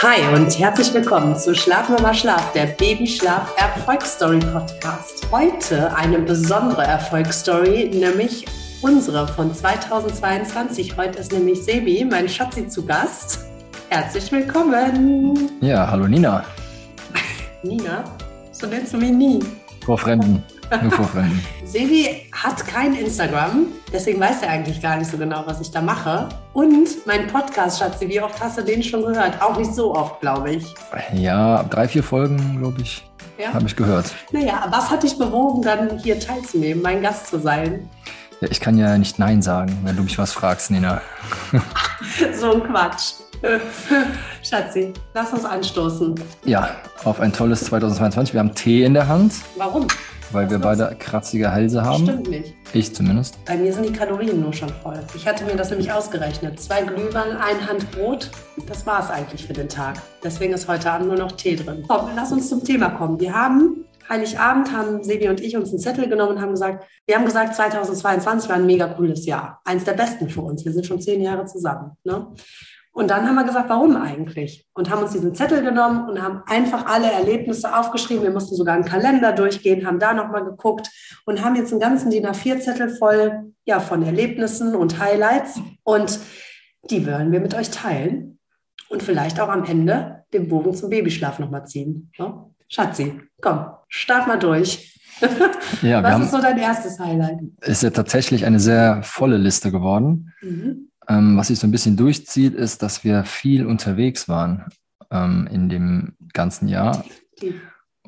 Hi und herzlich willkommen zu Schlaf Mama Schlaf, der Babyschlaf Erfolgsstory Podcast. Heute eine besondere Erfolgsstory, nämlich unsere von 2022. Heute ist nämlich Sebi, mein Schatzi, zu Gast. Herzlich willkommen. Ja, hallo Nina. Nina? So nennst du mich nie. Vor Fremden. Nur vor Fremden. Sebi hat kein Instagram, deswegen weiß er eigentlich gar nicht so genau, was ich da mache. Und mein Podcast, Schatzi, wie oft hast du den schon gehört? Auch nicht so oft, glaube ich. Ja, drei, vier Folgen, glaube ich, Ja? habe ich gehört. Naja, was hat dich bewogen, dann hier teilzunehmen, mein Gast zu sein? Ja, ich kann ja nicht Nein sagen, wenn du mich was fragst, Nina. So ein Quatsch. Schatzi, lass uns anstoßen. Ja, auf ein tolles 2022. Wir haben Tee in der Hand, Warum? Weil wir beide kratzige Hälse haben. Stimmt nicht. Ich zumindest. Bei mir sind die Kalorien nur schon voll. Ich hatte mir das nämlich ausgerechnet. Zwei Glühwein, ein Hand Brot, das war es eigentlich für den Tag. Deswegen ist heute Abend nur noch Tee drin. Komm, lass uns zum Thema kommen. Wir haben Heiligabend haben Sebi und ich uns einen Zettel genommen und haben gesagt, wir haben gesagt, 2022 war ein mega cooles Jahr. Eins der besten für uns. Wir sind schon zehn Jahre zusammen. Ne? Und dann haben wir gesagt, warum eigentlich? Und haben uns diesen Zettel genommen und haben einfach alle Erlebnisse aufgeschrieben. Wir mussten sogar einen Kalender durchgehen, haben da nochmal geguckt und haben jetzt einen ganzen DIN A4-Zettel voll ja, von Erlebnissen und Highlights. Und die wollen wir mit euch teilen und vielleicht auch am Ende den Bogen zum Babyschlaf nochmal ziehen. Ne? Schatzi, komm, start mal durch. Ja, Was ist so dein erstes Highlight? ist ja tatsächlich eine sehr volle Liste geworden. Mhm. Ähm, was sich so ein bisschen durchzieht, ist, dass wir viel unterwegs waren ähm, in dem ganzen Jahr.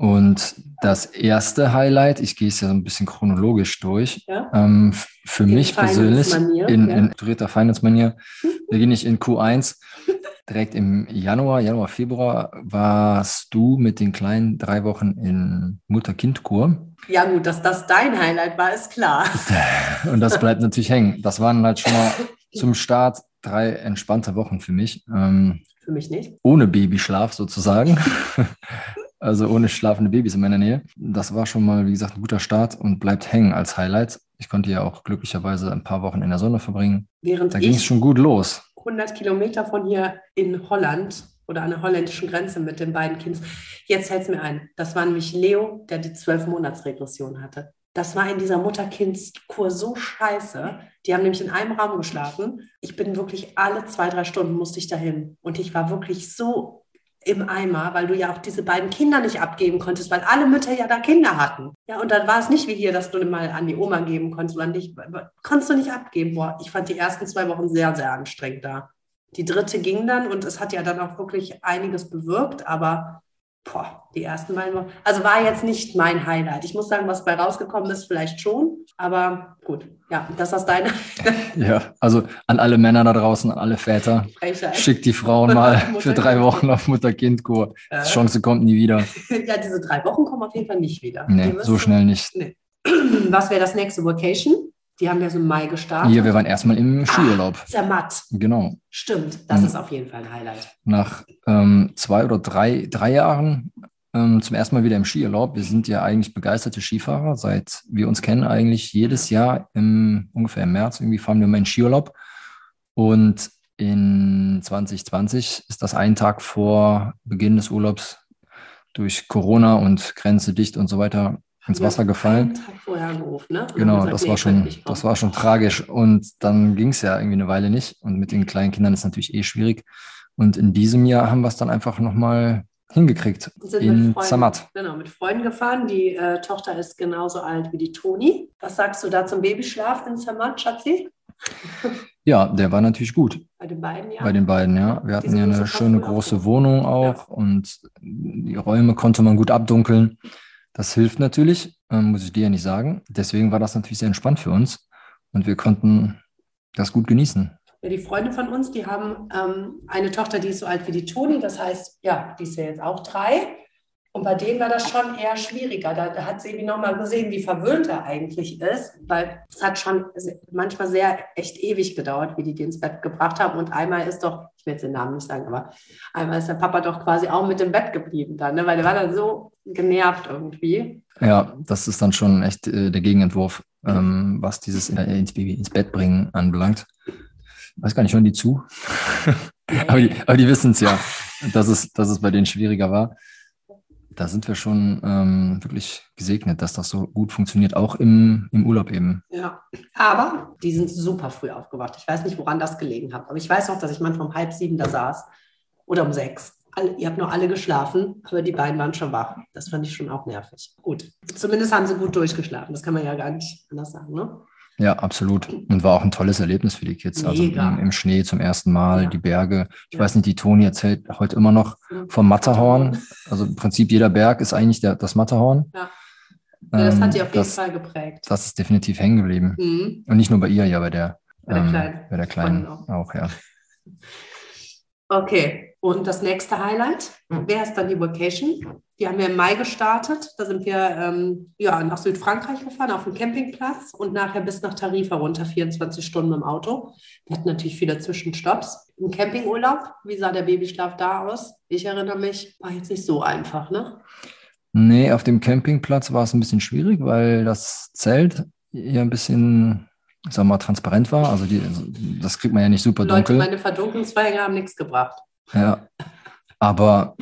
Und das erste Highlight, ich gehe es ja so ein bisschen chronologisch durch, ja? ähm, für In mich persönlich in, ja. in strukturierter Finance-Manier, beginne ich in Q1. Direkt im Januar, Januar, Februar warst du mit den kleinen drei Wochen in Mutter-Kind-Kur. ja gut, dass das dein Highlight war, ist klar. Und das bleibt natürlich hängen. Das waren halt schon mal zum Start drei entspannte Wochen für mich. Ähm, Für mich nicht. ohne Babyschlaf sozusagen. Also ohne schlafende Babys in meiner Nähe. Das war schon mal, wie gesagt, ein guter Start und bleibt hängen als Highlight. Ich konnte ja auch glücklicherweise ein paar Wochen in der Sonne verbringen. Während Da ging es schon gut los. 100 Kilometer von hier in Holland oder an der holländischen Grenze mit den beiden Kindern. Jetzt fällt es mir ein. Das war nämlich Leo, der die 12-Monats-Regression hatte. Das war in dieser Mutter-Kind-Kur so scheiße. Die haben nämlich in einem Raum geschlafen. Ich bin wirklich alle zwei, drei Stunden musste ich dahin. Und ich war wirklich so im Eimer, weil du ja auch diese beiden Kinder nicht abgeben konntest, weil alle Mütter ja da Kinder hatten. Ja, und dann war es nicht wie hier, dass du mal an die Oma geben konntest oder nicht. Konntest du nicht abgeben. Boah, ich fand die ersten zwei Wochen sehr, sehr anstrengend da. Die dritte ging dann und es hat ja dann auch wirklich einiges bewirkt, aber boah, die ersten beiden Wochen. Also war jetzt nicht mein Highlight. Ich muss sagen, was bei rausgekommen ist, vielleicht schon, aber gut. Ja, das ist deine Ja, also an alle Männer da draußen, an alle Väter, Frechheit. schickt die Frauen mal für drei Wochen auf Mutter-Kind-Kur. Äh, Die Chance kommt nie wieder. ja, diese drei Wochen kommen auf jeden Fall nicht wieder. Nee, so schnell nicht. Was wäre das nächste Vacation? Die haben ja so im Mai gestartet. Hier, wir waren erstmal im Skiurlaub. Zermatt. Genau. Stimmt, das Mhm. ist auf jeden Fall ein Highlight. Nach ähm, zwei oder drei, drei Jahren ähm, zum ersten Mal wieder im Skiurlaub. Wir sind ja eigentlich begeisterte Skifahrer, seit wir uns kennen, eigentlich jedes Jahr im ungefähr im März irgendwie fahren wir mal in Skiurlaub. Und in 2020 ist das ein Tag vor Beginn des Urlaubs durch Corona und Grenze dicht und so weiter ins Ja, Wasser gefallen. Vorher angerufen, ne? Und Genau, gesagt, das nee, war schon, das war schon tragisch. Und dann ging es ja irgendwie eine Weile nicht. Und mit den kleinen Kindern ist natürlich eh schwierig. Und in diesem Jahr haben wir es dann einfach nochmal hingekriegt sind in mit Freunden, Zermatt. Genau, mit Freunden gefahren. Die äh, Tochter ist genauso alt wie die Toni. Was sagst du da zum Babyschlaf in Zermatt, Schatzi? Ja, der war natürlich gut Bei den beiden, ja. bei den beiden, ja. Wir hatten ja eine schöne große Wohnung auch und die Räume konnte man gut abdunkeln. Das hilft natürlich, ähm, muss ich dir ja nicht sagen. Deswegen war das natürlich sehr entspannt für uns und wir konnten das gut genießen. Ja, die Freunde von uns, die haben ähm, eine Tochter, die ist so alt wie die Toni. Das heißt, ja, die ist ja jetzt auch drei. Und bei denen war das schon eher schwieriger. Da, hat Sebi nochmal gesehen, wie verwöhnt er eigentlich ist, weil es hat schon manchmal sehr echt ewig gedauert, wie die die ins Bett gebracht haben. Und einmal ist doch, ich will jetzt den Namen nicht sagen, aber einmal ist der Papa doch quasi auch mit dem Bett geblieben dann, ne? weil der war dann so genervt irgendwie. Ja, das ist dann schon echt äh, der Gegenentwurf, ähm, was dieses äh, ins Baby ins Bett bringen anbelangt. Weiß gar nicht, hören die zu? aber die, die wissen es ja. dass es, dass es bei denen schwieriger war. Da sind wir schon ähm, wirklich gesegnet, dass das so gut funktioniert, auch im, im Urlaub eben. Ja, aber die sind super früh aufgewacht. Ich weiß nicht, woran das gelegen hat, aber ich weiß noch, dass ich manchmal um halb sieben da saß oder um sechs. Alle, ihr habt noch alle geschlafen, aber die beiden waren schon wach. Das fand ich schon auch nervig. Gut, zumindest haben sie gut durchgeschlafen. Das kann man ja gar nicht anders sagen, ne? Ja, absolut. Und war auch ein tolles Erlebnis für die Kids. Also im, im, Schnee zum ersten Mal, ja. die Berge. Ich ja. weiß nicht, die Toni erzählt heute immer noch vom Matterhorn. Also im Prinzip jeder Berg ist eigentlich der, das Matterhorn. Ja. ja das hat die auf jeden das, Fall geprägt. Das ist definitiv hängen geblieben. Mhm. Und nicht nur bei ihr, ja, bei der, bei der ähm, Kleinen. Bei der Kleinen auch. auch, ja. Okay, und das nächste Highlight wäre es dann die Vacation. Die haben wir im Mai gestartet. Da sind wir ähm, ja, nach Südfrankreich gefahren, auf dem Campingplatz und nachher bis nach Tarifa runter, 24 Stunden im Auto. Wir hatten natürlich viele Zwischenstopps. Im Campingurlaub, wie sah der Babyschlaf da aus? Ich erinnere mich, war jetzt nicht so einfach, ne? Nee, auf dem Campingplatz war es ein bisschen schwierig, weil das Zelt ja ein bisschen sagen wir mal, transparent war. Also die, das kriegt man ja nicht super Leute, dunkel. meine Verdunklungsfeiger haben nichts gebracht. Ja, aber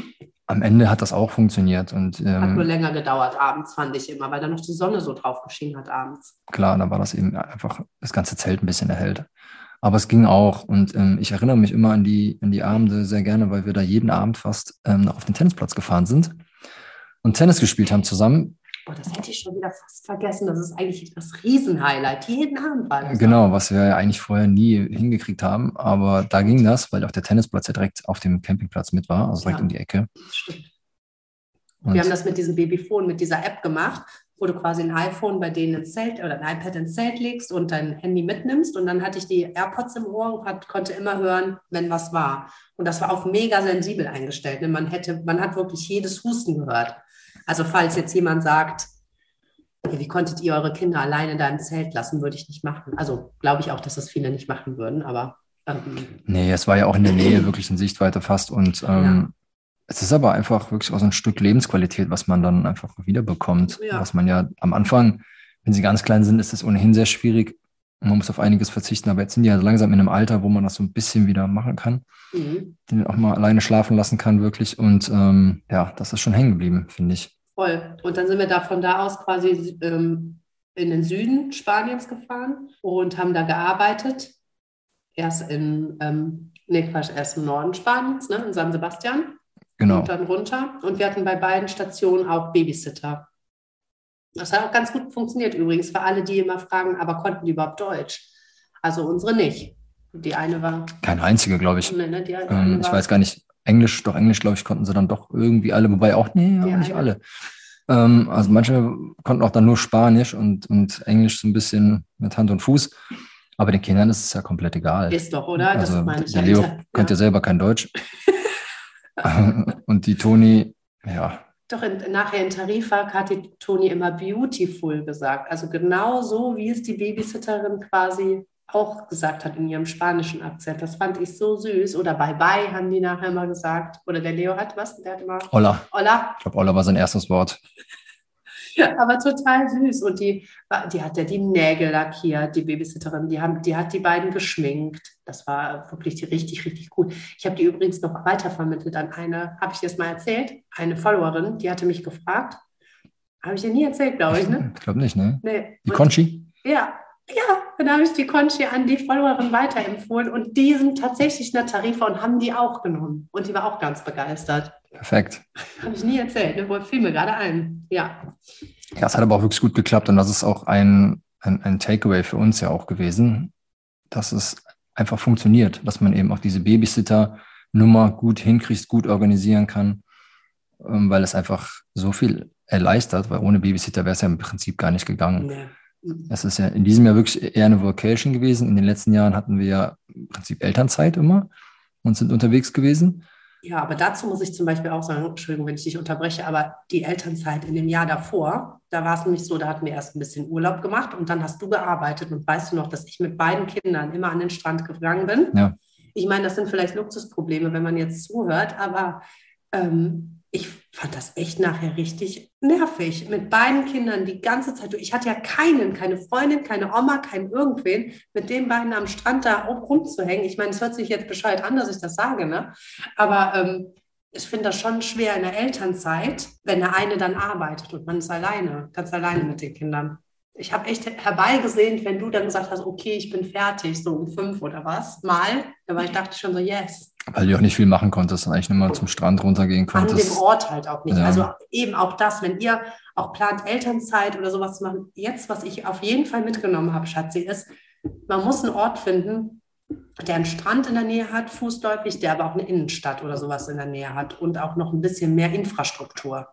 am Ende hat das auch funktioniert. Und, ähm, hat nur länger gedauert abends, fand ich immer, weil da noch die Sonne so drauf geschienen hat abends. Klar, da war das eben einfach das ganze Zelt ein bisschen erhellt. Aber es ging auch. Und ähm, ich erinnere mich immer an die, an die Abende sehr gerne, weil wir da jeden Abend fast ähm, auf den Tennisplatz gefahren sind und Tennis gespielt haben zusammen. Oh, das hätte ich schon wieder fast vergessen. Das ist eigentlich das Riesenhighlight. Jeden Abend war das. Genau, was wir ja eigentlich vorher nie hingekriegt haben. Aber da ging das, weil auch der Tennisplatz ja direkt auf dem Campingplatz mit war, also direkt ja, um die Ecke. Stimmt. Und wir haben das mit diesem Babyphone, mit dieser App gemacht, wo du quasi ein iPhone bei denen ins Zelt oder ein iPad ins Zelt legst und dein Handy mitnimmst. Und dann hatte ich die AirPods im Ohr und hat, konnte immer hören, wenn was war. Und das war auch mega sensibel eingestellt. Man, hätte, man hat wirklich jedes Husten gehört. Also falls jetzt jemand sagt, wie konntet ihr eure Kinder alleine da im Zelt lassen, würde ich nicht machen. Also glaube ich auch, dass das viele nicht machen würden, aber. Ähm, nee, es war ja auch in der Nähe wirklich in Sichtweite fast und ähm, ja. es ist aber einfach wirklich auch so ein Stück Lebensqualität, was man dann einfach wiederbekommt. Ja. Was man ja am Anfang, wenn sie ganz klein sind, ist es ohnehin sehr schwierig. Man muss auf einiges verzichten, aber jetzt sind die ja langsam in einem Alter, wo man das so ein bisschen wieder machen kann, mhm. den auch mal alleine schlafen lassen kann, wirklich. Und ähm, ja, das ist schon hängen geblieben, finde ich. Voll. Und dann sind wir da von da aus quasi ähm, in den Süden Spaniens gefahren und haben da gearbeitet. Erst in, ähm, nee, Quatsch, erst im Norden Spaniens, ne, in San Sebastian. Genau. Und dann runter. Und wir hatten bei beiden Stationen auch Babysitter. Das hat auch ganz gut funktioniert übrigens für alle, die immer fragen, aber konnten die überhaupt Deutsch? Also unsere nicht. Die eine war. Keine einzige, glaube ich. Nee, ne, die, die ähm, ich weiß gar nicht, Englisch, doch Englisch, glaube ich, konnten sie dann doch irgendwie alle, wobei auch, nee, ja, nicht alle. Ähm, also manche konnten auch dann nur Spanisch und, und Englisch so ein bisschen mit Hand und Fuß. Aber den Kindern ist es ja komplett egal. Ist doch, oder? Das also, meine ich der Leo ja. könnte ja selber kein Deutsch. und die Toni, ja. Doch in, nachher in Tarifa hat die Toni immer beautiful gesagt. Also genau so, wie es die Babysitterin quasi auch gesagt hat in ihrem spanischen Akzent. Das fand ich so süß. Oder bye bye haben die nachher mal gesagt. Oder der Leo hat was? Der hat immer. Olla. Olla. Ich glaube, Olla war sein erstes Wort. Aber total süß. Und die, die hat ja die Nägel lackiert, die Babysitterin. Die, haben, die hat die beiden geschminkt. Das war wirklich richtig, richtig cool. Ich habe die übrigens noch weitervermittelt an eine, habe ich dir das mal erzählt? Eine Followerin, die hatte mich gefragt. Habe ich dir nie erzählt, glaube ich, ne? Ich glaube nicht, ne? Nee. Die Conchi? Ja, ja, dann habe ich die Conchi an die Followerin weiterempfohlen und die sind tatsächlich in der Tarifa und haben die auch genommen. Und die war auch ganz begeistert. Perfekt. Habe ich nie erzählt, ne? fiel mir gerade ein. Ja. Ja, es hat aber auch wirklich gut geklappt und das ist auch ein, ein, ein Takeaway für uns ja auch gewesen, dass es einfach funktioniert, dass man eben auch diese Babysitter-Nummer gut hinkriegt, gut organisieren kann, ähm, weil es einfach so viel erleichtert, weil ohne Babysitter wäre es ja im Prinzip gar nicht gegangen. Nee. Es ist ja in diesem Jahr wirklich eher eine Vocation gewesen. In den letzten Jahren hatten wir ja im Prinzip Elternzeit immer und sind unterwegs gewesen. Ja, aber dazu muss ich zum Beispiel auch sagen, Entschuldigung, wenn ich dich unterbreche, aber die Elternzeit in dem Jahr davor, da war es nämlich so, da hatten wir erst ein bisschen Urlaub gemacht und dann hast du gearbeitet und weißt du noch, dass ich mit beiden Kindern immer an den Strand gegangen bin. Ja. Ich meine, das sind vielleicht Luxusprobleme, wenn man jetzt zuhört, aber ähm, ich fand das echt nachher richtig nervig. Mit beiden Kindern die ganze Zeit. Ich hatte ja keinen, keine Freundin, keine Oma, keinen irgendwen, mit den beiden am Strand da rumzuhängen. Ich meine, es hört sich jetzt bescheuert an, dass ich das sage, ne? Aber ähm, ich finde das schon schwer in der Elternzeit, wenn der eine dann arbeitet und man ist alleine, ganz alleine mit den Kindern. Ich habe echt herbeigesehnt, wenn du dann gesagt hast, okay, ich bin fertig, so um fünf oder was, mal, war ich dachte schon so, yes. Weil du auch nicht viel machen konntest, eigentlich nur mal zum Strand runtergehen konntest. An dem Ort halt auch nicht. Ja. Also eben auch das, wenn ihr auch plant, Elternzeit oder sowas zu machen, jetzt, was ich auf jeden Fall mitgenommen habe, Schatzi, ist, man muss einen Ort finden, der einen Strand in der Nähe hat, fußläufig, der aber auch eine Innenstadt oder sowas in der Nähe hat und auch noch ein bisschen mehr Infrastruktur.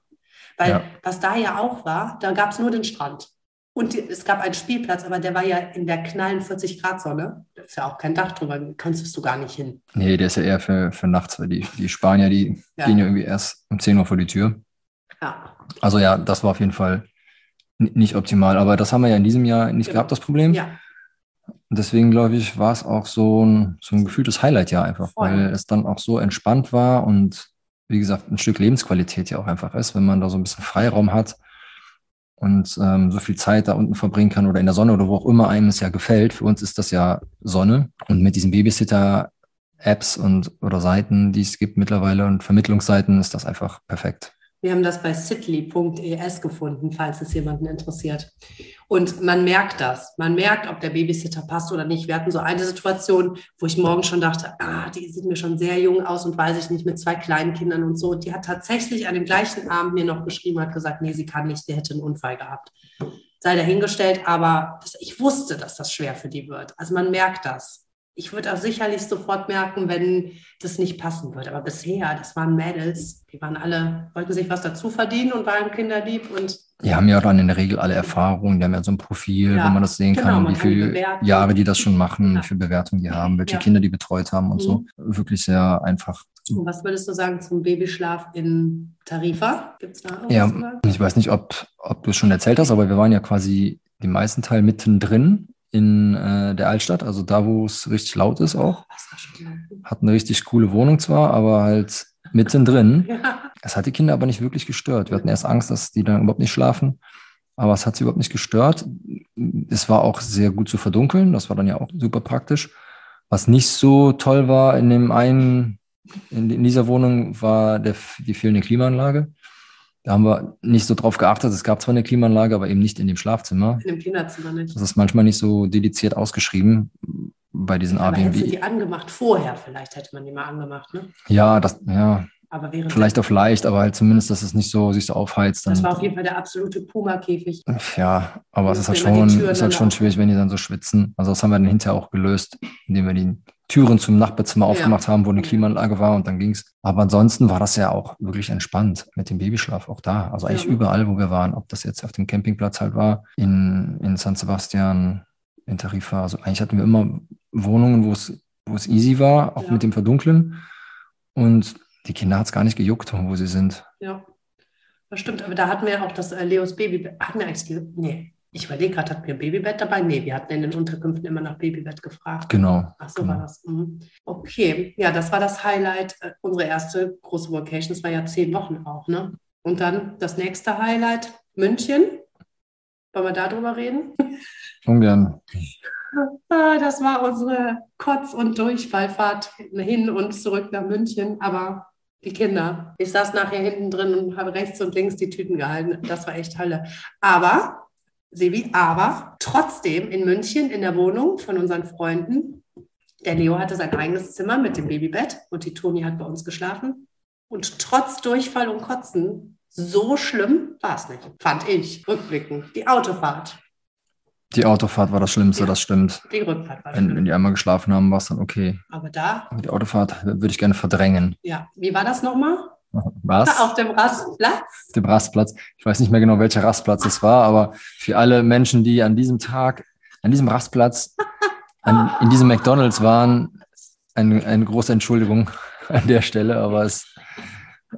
Weil ja. was da ja auch war, da gab es nur den Strand. Und es gab einen Spielplatz, aber der war ja in der knallen 40 Grad Sonne. Da ist ja auch kein Dach drüber, kannst du gar nicht hin. Nee, der ist ja eher für, für nachts, weil die, die Spanier, die ja. gehen ja irgendwie erst um 10 Uhr vor die Tür. Ja. Also ja, das war auf jeden Fall nicht optimal. Aber das haben wir ja in diesem Jahr nicht genau. gehabt, das Problem. Ja. Deswegen glaube ich, war es auch so ein, so ein gefühltes Highlight ja einfach, Voll. weil es dann auch so entspannt war und wie gesagt, ein Stück Lebensqualität ja auch einfach ist, wenn man da so ein bisschen Freiraum hat und ähm, so viel Zeit da unten verbringen kann oder in der Sonne oder wo auch immer einem es ja gefällt. Für uns ist das ja Sonne. Und mit diesen Babysitter-Apps und oder Seiten, die es gibt mittlerweile und Vermittlungsseiten, ist das einfach perfekt. Wir haben das bei sitly.es gefunden, falls es jemanden interessiert. Und man merkt das. Man merkt, ob der Babysitter passt oder nicht. Wir hatten so eine Situation, wo ich morgen schon dachte, ah, die sieht mir schon sehr jung aus und weiß ich nicht, mit zwei kleinen Kindern und so. Die hat tatsächlich an dem gleichen Abend mir noch geschrieben, hat gesagt, nee, sie kann nicht, der hätte einen Unfall gehabt. Sei dahingestellt, aber ich wusste, dass das schwer für die wird. Also man merkt das ich würde auch sicherlich sofort merken, wenn das nicht passen würde. Aber bisher, das waren Mädels, die waren alle, wollten sich was dazu verdienen und waren kinderlieb und die haben ja dann in der Regel alle Erfahrungen, die haben ja so ein Profil, ja, wo man das sehen genau, kann, wie viele Jahre die das schon machen, ja. wie viele Bewertungen die haben, welche ja. Kinder die betreut haben und mhm. so. Wirklich sehr einfach. Und was würdest du sagen zum Babyschlaf in Tarifa? Gibt es da irgendwas? Ja, ich weiß nicht, ob, ob du es schon erzählt hast, aber wir waren ja quasi den meisten Teil mittendrin in äh, der Altstadt, also da, wo es richtig laut ist auch. Hat eine richtig coole Wohnung zwar, aber halt mittendrin. Es hat die Kinder aber nicht wirklich gestört. Wir hatten erst Angst, dass die dann überhaupt nicht schlafen, aber es hat sie überhaupt nicht gestört. Es war auch sehr gut zu verdunkeln, das war dann ja auch super praktisch. Was nicht so toll war in dem einen, in, in dieser Wohnung, war der, die fehlende Klimaanlage. Da haben wir nicht so drauf geachtet. Es gab zwar eine Klimaanlage, aber eben nicht in dem Schlafzimmer. In dem Kinderzimmer nicht. Das ist manchmal nicht so dediziert ausgeschrieben bei diesen aber Airbnb. Hättest du die angemacht vorher? Vielleicht hätte man die mal angemacht, ne? Ja, das, ja. Aber Vielleicht auf leicht, aber halt zumindest, dass es nicht so sich so aufheizt. das war auf jeden Fall der absolute Puma-Käfig. Ja, aber es ist halt schon, ist halt schon schwierig, wenn die dann so schwitzen. Also das haben wir dann hinterher auch gelöst, indem wir die Türen zum Nachbarzimmer aufgemacht ja. haben, wo eine Klimaanlage war und dann ging's. Aber ansonsten war das ja auch wirklich entspannt mit dem Babyschlaf auch da. Also eigentlich ja. überall, wo wir waren, ob das jetzt auf dem Campingplatz halt war, in, in San Sebastian, in Tarifa. Also eigentlich hatten wir immer Wohnungen, wo es, wo es easy war, auch ja. mit dem Verdunkeln. Und die Kinder hat es gar nicht gejuckt, wo sie sind. Ja, das stimmt. Aber da hatten wir auch das äh, Leos Baby. Hatten wir eigentlich, nee, ich überlege gerade, hatten wir ein Babybett dabei? Nee, wir hatten in den Unterkünften immer nach Babybett gefragt. Genau. Ach so genau. war das. Mhm. Okay, ja, das war das Highlight. Äh, unsere erste große Vacation, das war ja zehn Wochen auch, ne? Und dann das nächste Highlight, München. Wollen wir darüber reden? Ungern. Ah, das war unsere Kotz- und Durchfallfahrt hin und zurück nach München. Aber die Kinder. Ich saß nachher hinten drin und habe rechts und links die Tüten gehalten. Das war echt Hölle. Aber Sebi, aber trotzdem in München in der Wohnung von unseren Freunden. Der Leo hatte sein eigenes Zimmer mit dem Babybett und die Toni hat bei uns geschlafen. Und trotz Durchfall und Kotzen, so schlimm war es nicht, fand ich, rückblickend. Die Autofahrt. Die Autofahrt war das Schlimmste, ja, das stimmt. Die Rückfahrt war wenn, wenn die einmal geschlafen haben, war es dann okay. Aber da? Die Autofahrt würde ich gerne verdrängen. Ja, wie war das nochmal? Was? Auf dem Rastplatz? Dem Rastplatz. Ich weiß nicht mehr genau, welcher Rastplatz es war, aber für alle Menschen, die an diesem Tag, an diesem Rastplatz, an, in diesem McDonalds waren, eine, eine große Entschuldigung an der Stelle, aber es,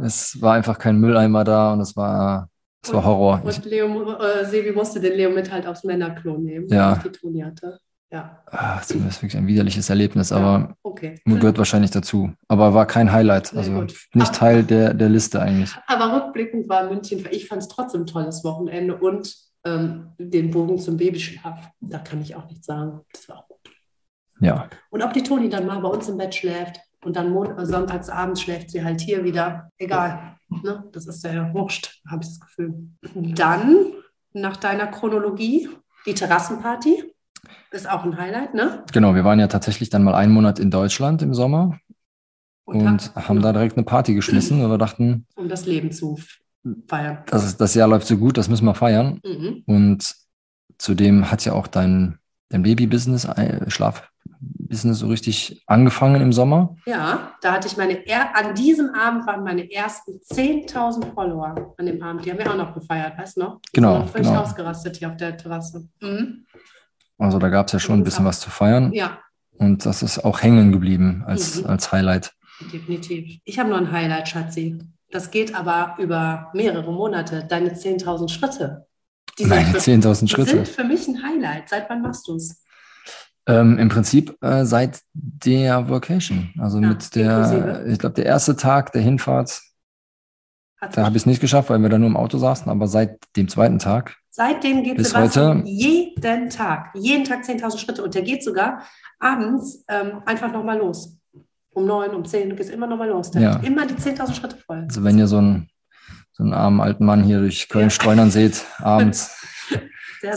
es war einfach kein Mülleimer da und es war, es war Horror. Und Leo, äh, Sebi musste den Leo mit halt aufs Männerklo nehmen, ja. die Toni hatte. Ja. Ach, das ist wirklich ein widerliches Erlebnis, ja, aber okay. gehört wahrscheinlich dazu. Aber war kein Highlight, also nicht aber, Teil der, der Liste eigentlich. Aber rückblickend war München, ich fand es trotzdem ein tolles Wochenende und ähm, den Bogen zum Babyschlaf, da kann ich auch nichts sagen. Das war auch gut. Ja. Und ob die Toni dann mal bei uns im Bett schläft, Und dann Mon sonntags abends schläft sie halt hier wieder. Egal. Ne? Das ist ja wurscht, habe ich das Gefühl. Dann, nach deiner Chronologie, die Terrassenparty. Ist auch ein Highlight, ne? Genau, wir waren ja tatsächlich dann mal einen Monat in Deutschland im Sommer und, und haben da direkt eine Party geschmissen, weil wir dachten. Um das Leben zu feiern. Das, ist, das Jahr läuft so gut, das müssen wir feiern. Mhm. Und zudem hat ja auch dein, dein Baby-Business, äh, Schlafbusiness so richtig angefangen im Sommer. Ja, da hatte ich meine, an diesem Abend waren meine ersten 10.000 Follower an dem Abend. Die haben wir auch noch gefeiert, weißt du noch? Die genau. Sind völlig genau. ausgerastet hier auf der Terrasse. Mhm. Also da gab es ja schon ein bisschen was zu feiern. Ja. Und das ist auch hängen geblieben als, mhm. als Highlight. Definitiv. Ich habe noch ein Highlight, Schatzi. Das geht aber über mehrere Monate. Deine 10.000 Schritte. Meine 10.000 Schritte. sind für mich ein Highlight. Seit wann machst du es? Ähm, Im Prinzip äh, seit der Vocation. Also ja, mit der, inklusive. ich glaube, der erste Tag der Hinfahrt, Hat's da habe ich es nicht geschafft, weil wir da nur im Auto saßen, aber seit dem zweiten Tag. Seitdem geht Sebastian heute, jeden Tag, jeden Tag 10.000 Schritte und der geht sogar abends ähm, einfach nochmal los um neun, um zehn, du gehst immer noch mal los. Der ja. hat immer die 10.000 Schritte voll. Also wenn ihr so einen, so einen armen alten Mann hier durch Köln ja. streunern seht, abends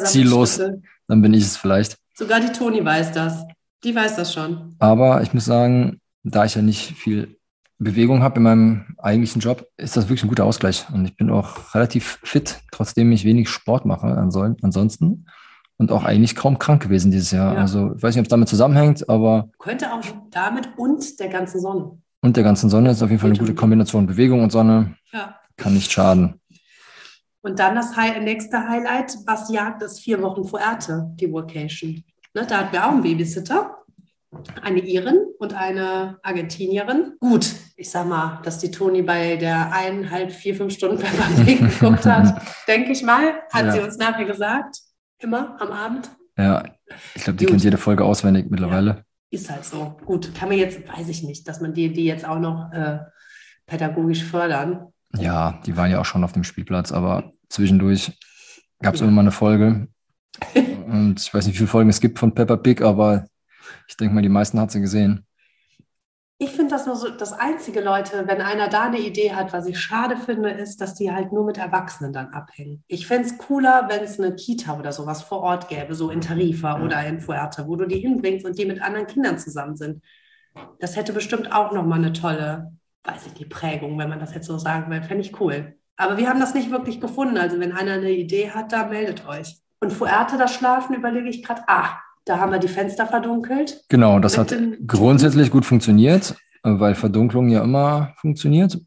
ziellos, dann bin ich es vielleicht. Sogar die Toni weiß das. Die weiß das schon. Aber ich muss sagen, da ich ja nicht viel Bewegung habe in meinem eigentlichen Job, ist das wirklich ein guter Ausgleich. Und ich bin auch relativ fit, trotzdem ich wenig Sport mache ansonsten und auch eigentlich kaum krank gewesen dieses Jahr. Ja. Also ich weiß nicht, ob es damit zusammenhängt, aber. Könnte auch damit und der ganzen Sonne. Und der ganzen Sonne ist auf jeden Fall eine gute Kombination. Bewegung und Sonne ja. kann nicht schaden. Und dann das nächste Highlight, was jagt, ist vier Wochen vor Erte, die Vacation. Ne, da hatten wir auch einen Babysitter, eine Irin und eine Argentinierin. Gut, ich sag mal, dass die Toni bei der eineinhalb, vier, fünf Stunden beim geguckt hat, denke ich mal, hat ja. sie uns nachher gesagt immer am Abend. Ja, ich glaube, die Gut. kennt jede Folge auswendig mittlerweile. Ja, ist halt so. Gut, kann man jetzt, weiß ich nicht, dass man die, die jetzt auch noch äh, pädagogisch fördern. Ja, die waren ja auch schon auf dem Spielplatz, aber zwischendurch gab es ja. immer mal eine Folge. Und ich weiß nicht, wie viele Folgen es gibt von Peppa Pig, aber ich denke mal, die meisten hat sie gesehen. Ich finde das nur so, das einzige Leute, wenn einer da eine Idee hat, was ich schade finde, ist, dass die halt nur mit Erwachsenen dann abhängen. Ich fände es cooler, wenn es eine Kita oder sowas vor Ort gäbe, so in Tarifa oder in Fuerte, wo du die hinbringst und die mit anderen Kindern zusammen sind. Das hätte bestimmt auch nochmal eine tolle, weiß ich, die Prägung, wenn man das jetzt so sagen will. Fände ich cool. Aber wir haben das nicht wirklich gefunden. Also wenn einer eine Idee hat, da meldet euch. Und Fuerte, das Schlafen, überlege ich gerade, ah, da haben wir die Fenster verdunkelt. Genau, das hat grundsätzlich gut funktioniert, weil Verdunklung ja immer funktioniert.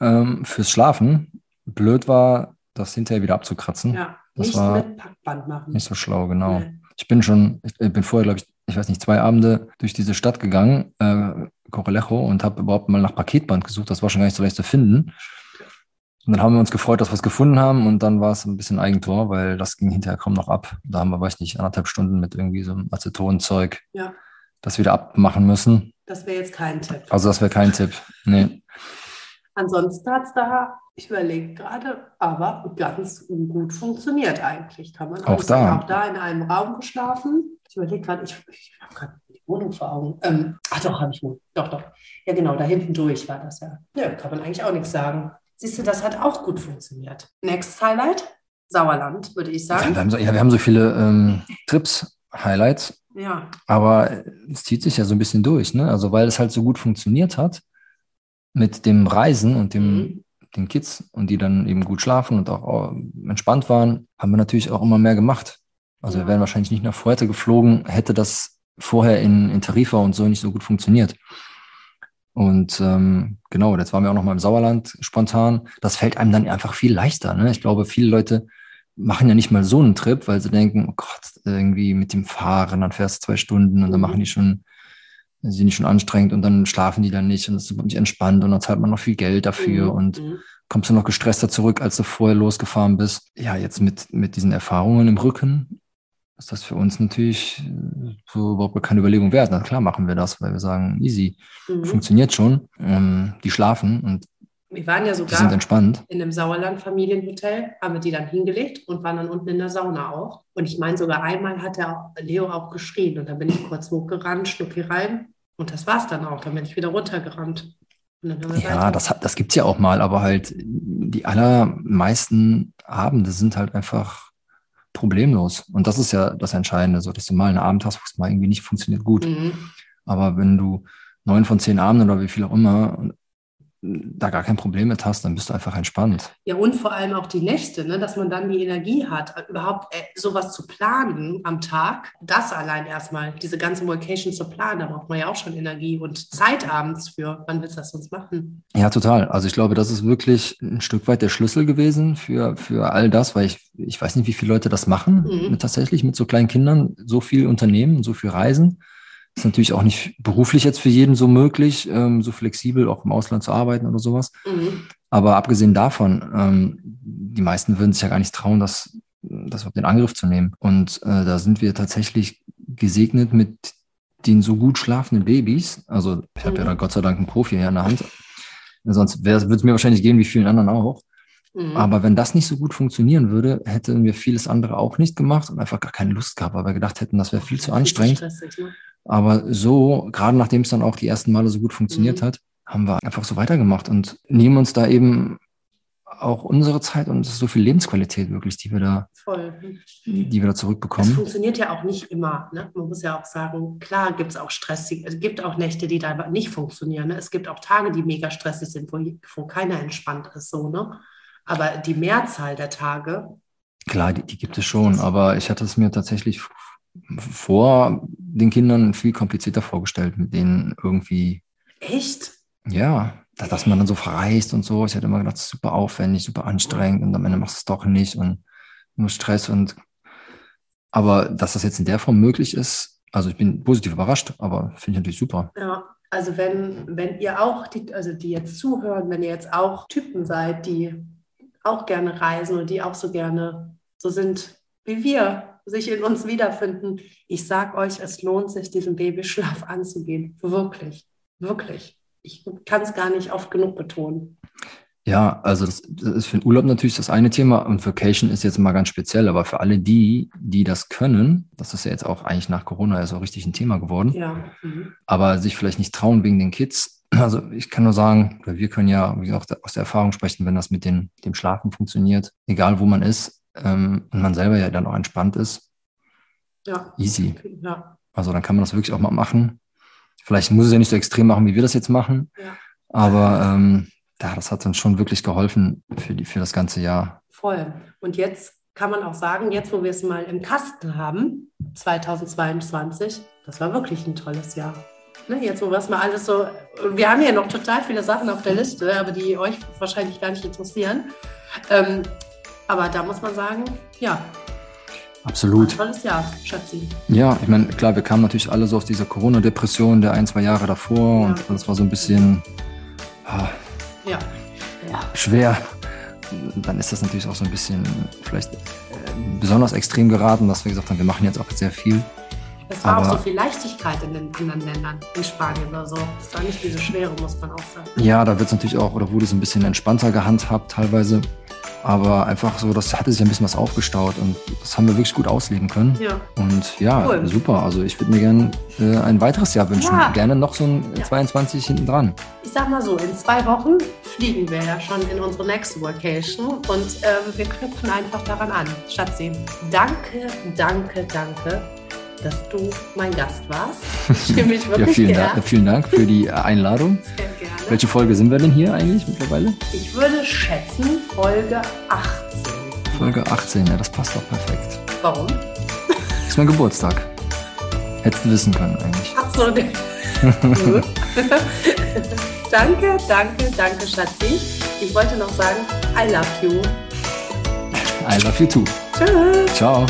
Ähm, fürs Schlafen. Blöd war, das hinterher wieder abzukratzen. Ja, das nicht war mit Packband machen. Nicht so schlau, genau. Nee. Ich bin schon, ich bin vorher, glaube ich, ich weiß nicht, zwei Abende durch diese Stadt gegangen, äh, Correlejo, und habe überhaupt mal nach Paketband gesucht. Das war schon gar nicht so leicht zu finden. Und dann haben wir uns gefreut, dass wir es gefunden haben und dann war es ein bisschen Eigentor, weil das ging hinterher kaum noch ab. Da haben wir, weiß nicht, anderthalb Stunden mit irgendwie so einem Acetonzeug ja. das wieder abmachen müssen. Das wäre jetzt kein Tipp. Also das wäre kein Tipp, nee. Ansonsten hat es da, ich überlege gerade, aber ganz gut funktioniert eigentlich. Kann man auch da. Auch da in einem Raum geschlafen. Ich überlege gerade, ich, ich habe gerade die Wohnung vor Augen. Ähm, ach doch, habe ich nur. Doch, doch. Ja, genau, da hinten durch war das ja. Ja, kann man eigentlich auch nichts sagen. Siehst du, das hat auch gut funktioniert. Next Highlight, Sauerland, würde ich sagen. Ja, wir haben so, ja, wir haben so viele ähm, Trips, Highlights. Ja. Aber es zieht sich ja so ein bisschen durch, ne? Also weil es halt so gut funktioniert hat mit dem Reisen und dem, mhm. den Kids und die dann eben gut schlafen und auch entspannt waren, haben wir natürlich auch immer mehr gemacht. Also ja. wir wären wahrscheinlich nicht nach Fuerte geflogen, hätte das vorher in, in Tarifa und so nicht so gut funktioniert. Und ähm, genau, jetzt waren wir auch noch mal im Sauerland spontan. Das fällt einem dann einfach viel leichter. Ne? Ich glaube, viele Leute machen ja nicht mal so einen Trip, weil sie denken, oh Gott, irgendwie mit dem Fahren, dann fährst du zwei Stunden und dann machen die schon, sind die schon anstrengend und dann schlafen die dann nicht und es ist nicht entspannt und dann zahlt man noch viel Geld dafür mhm. und mhm. kommst du noch gestresster zurück, als du vorher losgefahren bist. Ja, jetzt mit, mit diesen Erfahrungen im Rücken ist das für uns natürlich äh, so überhaupt keine Überlegung wert. Na klar machen wir das, weil wir sagen, easy, mhm. funktioniert schon. Ähm, die schlafen und wir waren ja sogar sind entspannt. in einem Sauerland-Familienhotel, haben wir die dann hingelegt und waren dann unten in der Sauna auch. Und ich meine, sogar einmal hat der Leo auch geschrien und dann bin ich kurz hochgerannt, schnucki rein Und das war es dann auch. Dann bin ich wieder runtergerannt. Ja, das, das gibt es ja auch mal, aber halt die allermeisten Abende sind halt einfach problemlos. Und das ist ja das Entscheidende, so dass du mal einen Abend hast, wo es mal irgendwie nicht funktioniert gut. Mhm. Aber wenn du neun von zehn Abenden oder wie viel auch immer da gar kein Problem mit hast, dann bist du einfach entspannt. Ja, und vor allem auch die Nächte, ne? dass man dann die Energie hat, überhaupt äh, sowas zu planen am Tag. Das allein erstmal, diese ganze Vacation zu planen, da braucht man ja auch schon Energie und Zeit abends für. Wann willst du das sonst machen? Ja, total. Also ich glaube, das ist wirklich ein Stück weit der Schlüssel gewesen für, für all das, weil ich, ich weiß nicht, wie viele Leute das machen, mhm. mit, tatsächlich mit so kleinen Kindern, so viel Unternehmen, so viel Reisen. Ist natürlich auch nicht beruflich jetzt für jeden so möglich, ähm, so flexibel auch im Ausland zu arbeiten oder sowas. Mhm. Aber abgesehen davon, ähm, die meisten würden sich ja gar nicht trauen, das, das auf den Angriff zu nehmen. Und äh, da sind wir tatsächlich gesegnet mit den so gut schlafenden Babys. Also ich habe ja mhm. da Gott sei Dank einen Profi hier in der Hand. Sonst würde es mir wahrscheinlich gehen wie vielen anderen auch. Mhm. Aber wenn das nicht so gut funktionieren würde, hätten wir vieles andere auch nicht gemacht und einfach gar keine Lust gehabt, weil wir gedacht hätten, das wäre viel zu anstrengend. Stressig, ne? Aber so, gerade nachdem es dann auch die ersten Male so gut funktioniert mhm. hat, haben wir einfach so weitergemacht und nehmen uns da eben auch unsere Zeit und so viel Lebensqualität wirklich, die wir da, Voll. die wir da zurückbekommen. Das funktioniert ja auch nicht immer. Ne? Man muss ja auch sagen, klar gibt es auch stressig, es gibt auch Nächte, die da nicht funktionieren. Ne? Es gibt auch Tage, die mega stressig sind, wo, wo keiner entspannt ist. So, ne? Aber die Mehrzahl der Tage. Klar, die, die gibt es schon, aber ich hatte es mir tatsächlich vor den Kindern viel komplizierter vorgestellt, mit denen irgendwie. Echt? Ja, dass man dann so verreist und so. Ich hatte immer gedacht, das ist super aufwendig, super anstrengend und am Ende machst du es doch nicht und nur Stress und aber dass das jetzt in der Form möglich ist, also ich bin positiv überrascht, aber finde ich natürlich super. Ja, also wenn, wenn ihr auch, die, also die jetzt zuhören, wenn ihr jetzt auch Typen seid, die auch gerne reisen und die auch so gerne so sind wie wir, sich in uns wiederfinden. Ich sage euch, es lohnt sich, diesen Babyschlaf anzugehen. Wirklich, wirklich. Ich kann es gar nicht oft genug betonen. Ja, also das, das, ist für den Urlaub natürlich das eine Thema und Vacation ist jetzt mal ganz speziell, aber für alle die, die das können, das ist ja jetzt auch eigentlich nach Corona ja so richtig ein Thema geworden, ja. Mhm. aber sich vielleicht nicht trauen wegen den Kids. Also ich kann nur sagen, wir können ja wie gesagt, aus der Erfahrung sprechen, wenn das mit den, dem Schlafen funktioniert, egal wo man ist, ähm, und man selber ja dann auch entspannt ist, ja. easy. Ja. Also dann kann man das wirklich auch mal machen. Vielleicht muss es ja nicht so extrem machen, wie wir das jetzt machen, ja. aber ähm, ja, das hat uns schon wirklich geholfen für, die, für das ganze Jahr. Voll. Und jetzt kann man auch sagen, jetzt wo wir es mal im Kasten haben, 2022, das war wirklich ein tolles Jahr. Ne, jetzt, wo wir es mal alles so, wir haben ja noch total viele Sachen auf der Liste, aber die euch wahrscheinlich gar nicht interessieren. Ähm, aber da muss man sagen, ja. Absolut. Tolles Jahr, Schatzi. Ja, ich meine, klar, wir kamen natürlich alle so aus dieser Corona-Depression der ein, zwei Jahre davor ja. und das war so ein bisschen ah, ja. Ja. schwer. Dann ist das natürlich auch so ein bisschen vielleicht äh, besonders extrem geraten, dass wir gesagt haben, wir machen jetzt auch sehr viel. Es war Aber, auch so viel Leichtigkeit in den anderen Ländern, in Spanien oder so. Es war nicht diese Schwere, muss man auch sagen. Ja, da wird es natürlich auch, oder wurde es ein bisschen entspannter gehandhabt teilweise. Aber einfach so, das hatte sich ein bisschen was aufgestaut und das haben wir wirklich gut ausleben können. Ja. Und ja, cool. super. Also ich würde mir gerne äh, ein weiteres Jahr wünschen. Ja. Gerne noch so ein ja. 22 hinten dran. Ich sag mal so, in zwei Wochen fliegen wir ja schon in unsere nächste Vacation und ähm, wir knüpfen einfach daran an. Schatzi, danke, danke, danke dass du mein Gast warst. Ich fühle mich wirklich ja, vielen, Dank, vielen Dank für die Einladung. Sehr gerne. Welche Folge sind wir denn hier eigentlich mittlerweile? Ich würde schätzen Folge 18. Folge 18, ja, das passt doch perfekt. Warum? Ist mein Geburtstag. Hättest du wissen können eigentlich. Ach so, ne. danke, danke, danke, Schatzi. Ich wollte noch sagen, I love you. I love you too. Tschüss. Ciao.